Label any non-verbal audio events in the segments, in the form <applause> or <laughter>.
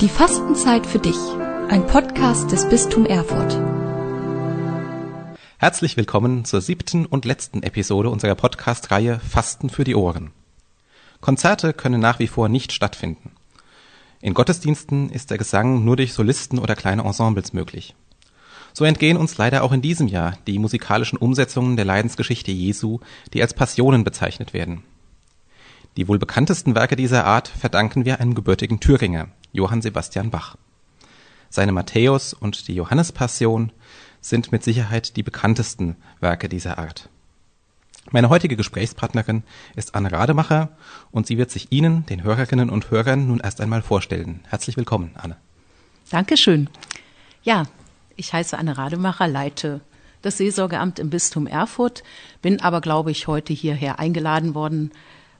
Die Fastenzeit für dich. Ein Podcast des Bistum Erfurt. Herzlich willkommen zur siebten und letzten Episode unserer Podcast-Reihe Fasten für die Ohren. Konzerte können nach wie vor nicht stattfinden. In Gottesdiensten ist der Gesang nur durch Solisten oder kleine Ensembles möglich. So entgehen uns leider auch in diesem Jahr die musikalischen Umsetzungen der Leidensgeschichte Jesu, die als Passionen bezeichnet werden. Die wohl bekanntesten Werke dieser Art verdanken wir einem gebürtigen Thüringer, Johann Sebastian Bach. Seine Matthäus und die Johannespassion sind mit Sicherheit die bekanntesten Werke dieser Art. Meine heutige Gesprächspartnerin ist Anne Rademacher und sie wird sich Ihnen, den Hörerinnen und Hörern, nun erst einmal vorstellen. Herzlich willkommen, Anne. Dankeschön. Ja, ich heiße Anne Rademacher, leite das Seelsorgeamt im Bistum Erfurt, bin aber, glaube ich, heute hierher eingeladen worden,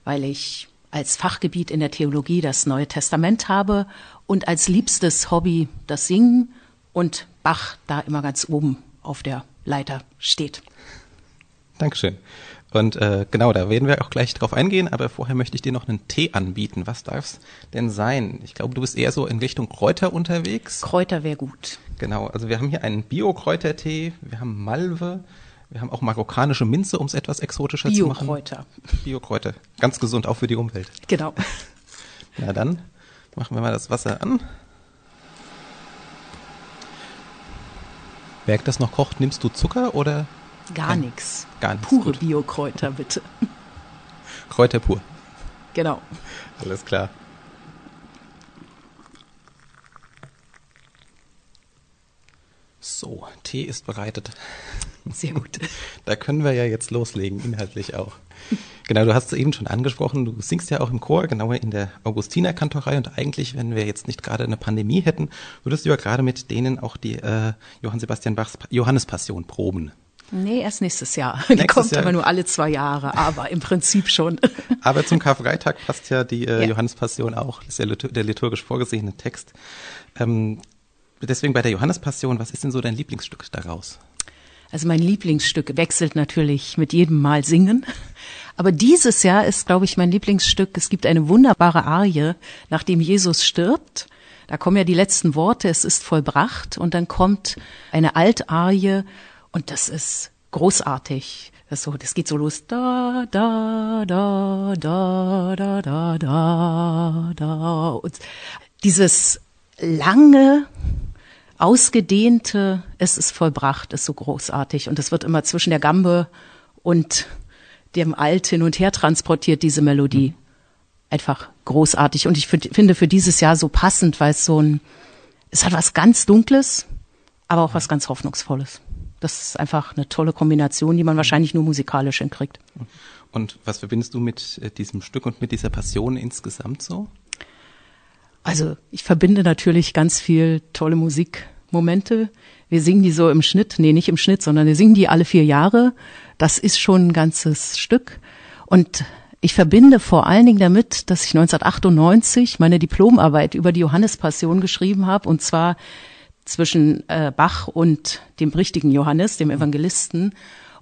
weil ich als Fachgebiet in der Theologie das Neue Testament habe und als liebstes Hobby das Singen und Bach da immer ganz oben auf der Leiter steht. Dankeschön. Und äh, genau, da werden wir auch gleich drauf eingehen, aber vorher möchte ich dir noch einen Tee anbieten. Was darf's denn sein? Ich glaube, du bist eher so in Richtung Kräuter unterwegs. Kräuter wäre gut. Genau, also wir haben hier einen Bio-Kräutertee, wir haben Malve, wir haben auch marokkanische Minze, um es etwas exotischer zu machen. Bio-Kräuter. Bio-Kräuter. Ganz gesund, auch für die Umwelt. Genau. <laughs> Na dann machen wir mal das Wasser an. Während das noch kocht, nimmst du Zucker oder? Gar nichts. Gar nichts. Pure. Bio-Kräuter, bitte. Kräuter pur. Genau. Alles klar. So, Tee ist bereitet. Sehr gut. Da können wir ja jetzt loslegen, inhaltlich auch. Genau, du hast es eben schon angesprochen, du singst ja auch im Chor, genauer in der Augustinerkantorei und eigentlich, wenn wir jetzt nicht gerade eine Pandemie hätten, würdest du ja gerade mit denen auch die äh, Johann Sebastian Bachs Pa- Johannespassion proben. Nee, erst nächstes Jahr. Die Nächstes kommt Jahr. aber nur alle zwei Jahre, aber im Prinzip schon. <laughs> Aber zum Karfreitag passt ja die äh, Ja. Johannespassion auch, das ist ja litur- der liturgisch vorgesehene Text. Ähm, deswegen bei der Johannespassion, was ist denn so dein Lieblingsstück daraus? Also mein Lieblingsstück wechselt natürlich mit jedem Mal singen. <laughs> Aber dieses Jahr ist, glaube ich, mein Lieblingsstück. Es gibt eine wunderbare Arie, nachdem Jesus stirbt. Da kommen ja die letzten Worte, es ist vollbracht. Und dann kommt eine Altarie und das ist großartig. Das, so, das geht so los. Da, da, da, da, da, da, da, da. Und dieses lange, ausgedehnte, es ist vollbracht, ist so großartig. Und es wird immer zwischen der Gambe und dem Alt hin und her transportiert, diese Melodie. Einfach großartig. Und ich find, finde für dieses Jahr so passend, weil es so ein, es hat was ganz Dunkles, aber auch was ganz Hoffnungsvolles. Das ist einfach eine tolle Kombination, die man wahrscheinlich nur musikalisch hinkriegt. Und was verbindest du mit äh, diesem Stück und mit dieser Passion insgesamt so? Also ich verbinde natürlich ganz viel tolle Musikmomente. Wir singen die so im Schnitt, nee, nicht im Schnitt, sondern wir singen die alle vier Jahre. Das ist schon ein ganzes Stück. Und ich verbinde vor allen Dingen damit, dass ich 1998 meine Diplomarbeit über die Johannespassion geschrieben habe, und zwar zwischen äh, Bach und dem richtigen Johannes, dem Evangelisten.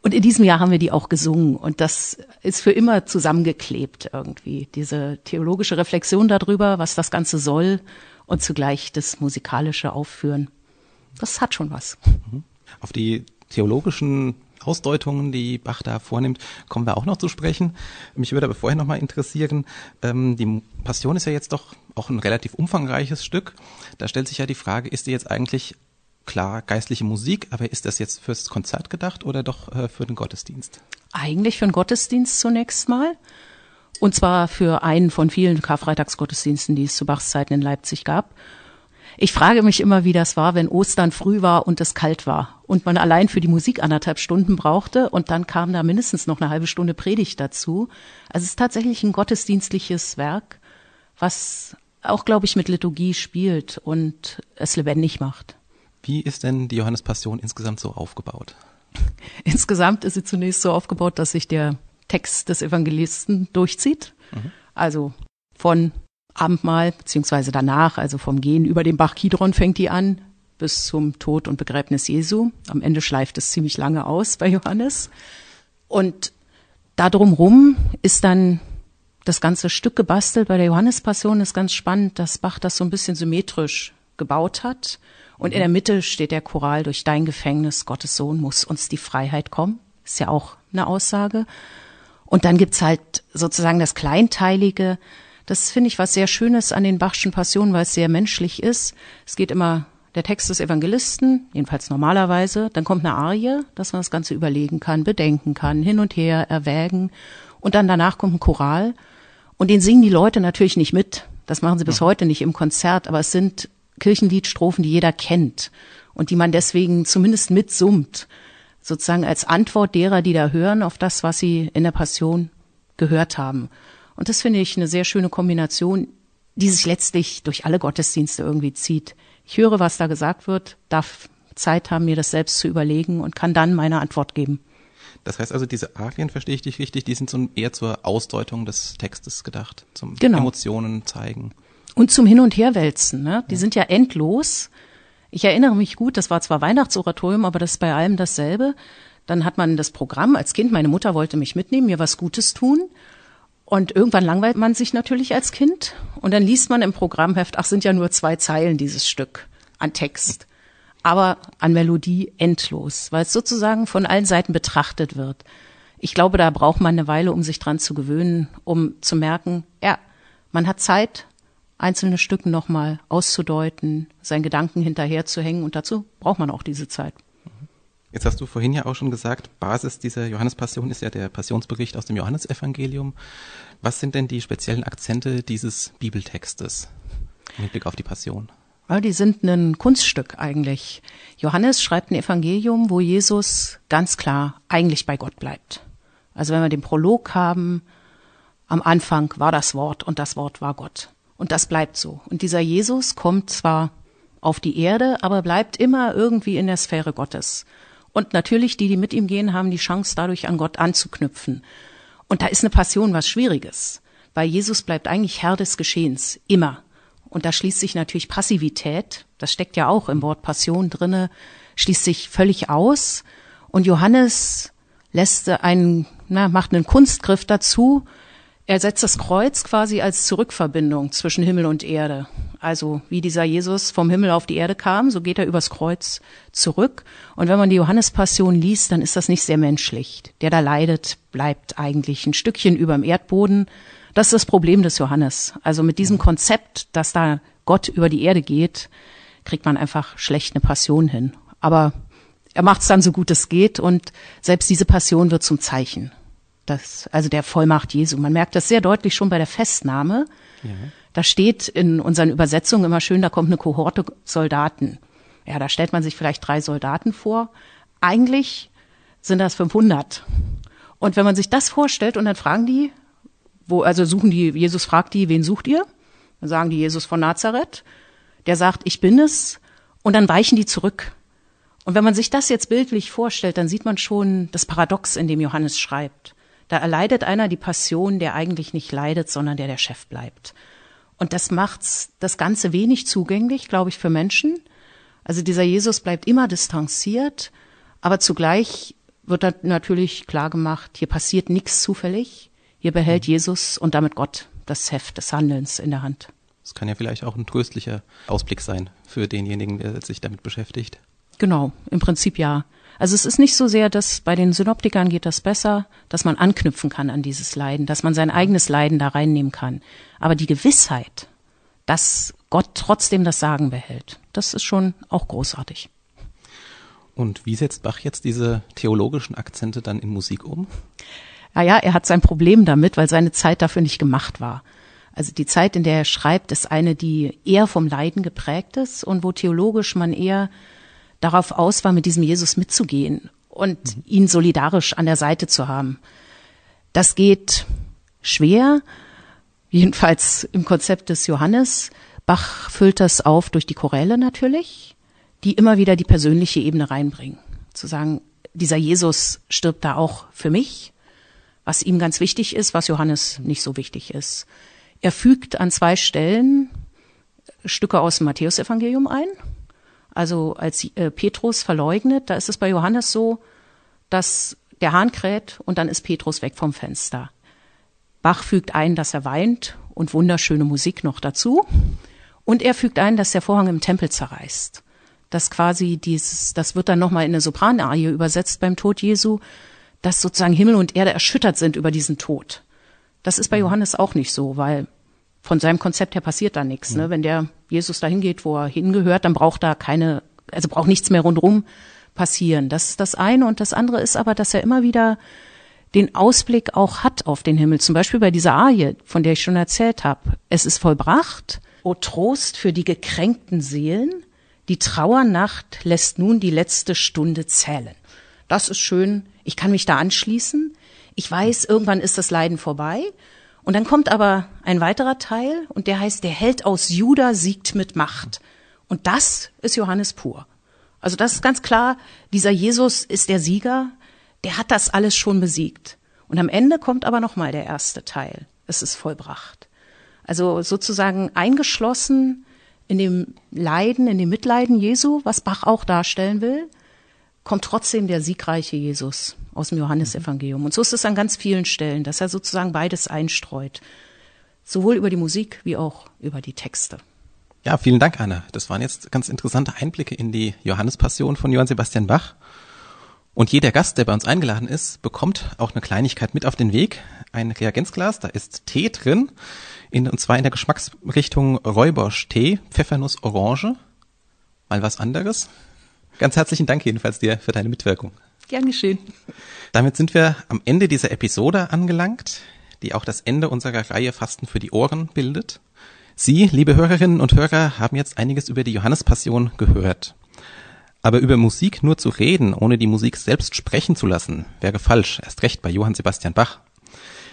Und in diesem Jahr haben wir die auch gesungen. Und das ist für immer zusammengeklebt irgendwie. Diese theologische Reflexion darüber, was das Ganze soll und zugleich das musikalische Aufführen. Das hat schon was. Auf die theologischen Ausdeutungen, die Bach da vornimmt, kommen wir auch noch zu sprechen. Mich würde aber vorher noch mal interessieren, ähm, die Passion ist ja jetzt doch auch ein relativ umfangreiches Stück. Da stellt sich ja die Frage, ist die jetzt eigentlich klar geistliche Musik, aber ist das jetzt fürs Konzert gedacht oder doch äh, für den Gottesdienst? Eigentlich für den Gottesdienst zunächst mal. Und zwar für einen von vielen Karfreitagsgottesdiensten, die es zu Bachs Zeiten in Leipzig gab. Ich frage mich immer, wie das war, wenn Ostern früh war und es kalt war und man allein für die Musik anderthalb Stunden brauchte und dann kam da mindestens noch eine halbe Stunde Predigt dazu. Also es ist tatsächlich ein gottesdienstliches Werk, was auch, glaube ich, mit Liturgie spielt und es lebendig macht. Wie ist denn die Johannespassion insgesamt so aufgebaut? Insgesamt ist sie zunächst so aufgebaut, dass sich der Text des Evangelisten durchzieht. Also von Abendmahl beziehungsweise danach, also vom Gehen über den Bach Kidron fängt die an bis zum Tod und Begräbnis Jesu. Am Ende schleift es ziemlich lange aus bei Johannes. Und da drumrum ist dann das ganze Stück gebastelt. Bei der Johannespassion ist ganz spannend, dass Bach das so ein bisschen symmetrisch gebaut hat. Und in der Mitte steht der Choral, durch dein Gefängnis, Gottes Sohn, muss uns die Freiheit kommen. Ist ja auch eine Aussage. Und dann gibt's halt sozusagen das Kleinteilige. Das finde ich was sehr Schönes an den Bachschen Passionen, weil es sehr menschlich ist. Es geht immer der Text des Evangelisten, jedenfalls normalerweise, dann kommt eine Arie, dass man das Ganze überlegen kann, bedenken kann, hin und her erwägen und dann danach kommt ein Choral und den singen die Leute natürlich nicht mit. Das machen sie bis heute nicht im Konzert, aber es sind Kirchenliedstrophen, die jeder kennt und die man deswegen zumindest mitsummt, sozusagen als Antwort derer, die da hören auf das, was sie in der Passion gehört haben. Und das finde ich eine sehr schöne Kombination, die sich letztlich durch alle Gottesdienste irgendwie zieht. Ich höre, was da gesagt wird, darf Zeit haben, mir das selbst zu überlegen und kann dann meine Antwort geben. Das heißt also, diese Arien, verstehe ich dich richtig, die sind so eher zur Ausdeutung des Textes gedacht, zum Genau. Emotionen zeigen. Und zum Hin- und Herwälzen, ne? Die sind ja endlos. Ich erinnere mich gut, das war zwar Weihnachtsoratorium, aber das ist bei allem dasselbe. Dann hat man das Programm als Kind, meine Mutter wollte mich mitnehmen, mir was Gutes tun. Und irgendwann langweilt man sich natürlich als Kind. Und dann liest man im Programmheft, ach, sind ja nur zwei Zeilen dieses Stück an Text. Aber an Melodie endlos, weil es sozusagen von allen Seiten betrachtet wird. Ich glaube, da braucht man eine Weile, um sich dran zu gewöhnen, um zu merken, ja, man hat Zeit, einzelne Stücke nochmal auszudeuten, seinen Gedanken hinterherzuhängen und dazu braucht man auch diese Zeit. Jetzt hast du vorhin ja auch schon gesagt, Basis dieser Johannespassion ist ja der Passionsbericht aus dem Johannesevangelium. Was sind denn die speziellen Akzente dieses Bibeltextes im Hinblick auf die Passion? Ja, die sind ein Kunststück eigentlich. Johannes schreibt ein Evangelium, wo Jesus ganz klar eigentlich bei Gott bleibt. Also wenn wir den Prolog haben, am Anfang war das Wort und das Wort war Gott. Und das bleibt so. Und dieser Jesus kommt zwar auf die Erde, aber bleibt immer irgendwie in der Sphäre Gottes. Und natürlich, die, die mit ihm gehen, haben die Chance, dadurch an Gott anzuknüpfen. Und da ist eine Passion was Schwieriges, weil Jesus bleibt eigentlich Herr des Geschehens, immer. Und da schließt sich natürlich Passivität, das steckt ja auch im Wort Passion drinne, schließt sich völlig aus. Und Johannes lässt einen, na, macht einen Kunstgriff dazu. Er setzt das Kreuz quasi als Zurückverbindung zwischen Himmel und Erde. Also wie dieser Jesus vom Himmel auf die Erde kam, so geht er übers Kreuz zurück. Und wenn man die Johannespassion liest, dann ist das nicht sehr menschlich. Der da leidet, bleibt eigentlich ein Stückchen überm Erdboden. Das ist das Problem des Johannes. Also mit diesem Konzept, dass da Gott über die Erde geht, kriegt man einfach schlecht eine Passion hin. Aber er macht es dann so gut es geht und selbst diese Passion wird zum Zeichen. Das, also der Vollmacht Jesu. Man merkt das sehr deutlich schon bei der Festnahme. Ja. Da steht in unseren Übersetzungen immer schön, da kommt eine Kohorte Soldaten. Ja, da stellt man sich vielleicht drei Soldaten vor. Eigentlich sind das 500. Und wenn man sich das vorstellt und dann fragen die, wo, also suchen die, Jesus fragt die, wen sucht ihr? Dann sagen die Jesus von Nazareth. Der sagt, ich bin es. Und dann weichen die zurück. Und wenn man sich das jetzt bildlich vorstellt, dann sieht man schon das Paradox, in dem Johannes schreibt. Da erleidet einer die Passion, der eigentlich nicht leidet, sondern der der Chef bleibt. Und das macht's das Ganze wenig zugänglich, glaube ich, für Menschen. Also dieser Jesus bleibt immer distanziert, aber zugleich wird dann natürlich klar gemacht, hier passiert nichts zufällig. Hier behält Jesus und damit Gott das Heft des Handelns in der Hand. Das kann ja vielleicht auch ein tröstlicher Ausblick sein für denjenigen, der sich damit beschäftigt. Genau, im Prinzip ja. Also es ist nicht so sehr, dass bei den Synoptikern geht das besser, dass man anknüpfen kann an dieses Leiden, dass man sein eigenes Leiden da reinnehmen kann. Aber die Gewissheit, dass Gott trotzdem das Sagen behält, das ist schon auch großartig. Und wie setzt Bach jetzt diese theologischen Akzente dann in Musik um? Naja, er hat sein Problem damit, weil seine Zeit dafür nicht gemacht war. Also die Zeit, in der er schreibt, ist eine, die eher vom Leiden geprägt ist und wo theologisch man eher darauf aus war, mit diesem Jesus mitzugehen und ihn solidarisch an der Seite zu haben. Das geht schwer, jedenfalls im Konzept des Johannes. Bach füllt das auf durch die Choräle natürlich, die immer wieder die persönliche Ebene reinbringen. Zu sagen, dieser Jesus stirbt da auch für mich, was ihm ganz wichtig ist, was Johannes nicht so wichtig ist. Er fügt an zwei Stellen Stücke aus dem Matthäusevangelium ein. Also als äh, Petrus verleugnet, da ist es bei Johannes so, dass der Hahn kräht und dann ist Petrus weg vom Fenster. Bach fügt ein, dass er weint und wunderschöne Musik noch dazu. Und er fügt ein, dass der Vorhang im Tempel zerreißt. Das quasi dieses, das wird dann nochmal in eine Sopranarie übersetzt beim Tod Jesu, dass sozusagen Himmel und Erde erschüttert sind über diesen Tod. Das ist bei mhm. Johannes auch nicht so, weil von seinem Konzept her passiert da nichts. Ne? Wenn der Jesus dahin geht, wo er hingehört, dann braucht da keine, also braucht nichts mehr rundrum passieren. Das ist das eine. Und das andere ist aber, dass er immer wieder den Ausblick auch hat auf den Himmel. Zum Beispiel bei dieser Arie, von der ich schon erzählt habe. Es ist vollbracht. O Trost für die gekränkten Seelen. Die Trauernacht lässt nun die letzte Stunde zählen. Das ist schön. Ich kann mich da anschließen. Ich weiß, irgendwann ist das Leiden vorbei. Und dann kommt aber ein weiterer Teil und der heißt, der Held aus Juda siegt mit Macht. Und das ist Johannes pur. Also das ist ganz klar, dieser Jesus ist der Sieger, der hat das alles schon besiegt. Und am Ende kommt aber nochmal der erste Teil. Es ist vollbracht. Also sozusagen eingeschlossen in dem Leiden, in dem Mitleiden Jesu, was Bach auch darstellen will, kommt trotzdem der siegreiche Jesus aus dem Johannesevangelium. Und so ist es an ganz vielen Stellen, dass er sozusagen beides einstreut. Sowohl über die Musik wie auch über die Texte. Ja, vielen Dank, Anna. Das waren jetzt ganz interessante Einblicke in die Johannespassion von Johann Sebastian Bach. Und jeder Gast, der bei uns eingeladen ist, bekommt auch eine Kleinigkeit mit auf den Weg. Ein Reagenzglas, da ist Tee drin, in, und zwar in der Geschmacksrichtung Räubersch-Tee, Pfeffernuss, Orange. Mal was anderes. Ganz herzlichen Dank jedenfalls dir für deine Mitwirkung. Gern geschehen. Damit sind wir am Ende dieser Episode angelangt, die auch das Ende unserer Reihe Fasten für die Ohren bildet. Sie, liebe Hörerinnen und Hörer, haben jetzt einiges über die Johannespassion gehört. Aber über Musik nur zu reden, ohne die Musik selbst sprechen zu lassen, wäre falsch, erst recht bei Johann Sebastian Bach.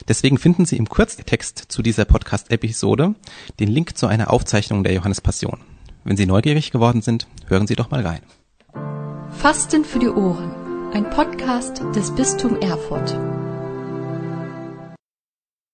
Deswegen finden Sie im Kurztext zu dieser Podcast-Episode den Link zu einer Aufzeichnung der Johannespassion. Wenn Sie neugierig geworden sind, hören Sie doch mal rein. Fasten für die Ohren ein Podcast des Bistum Erfurt.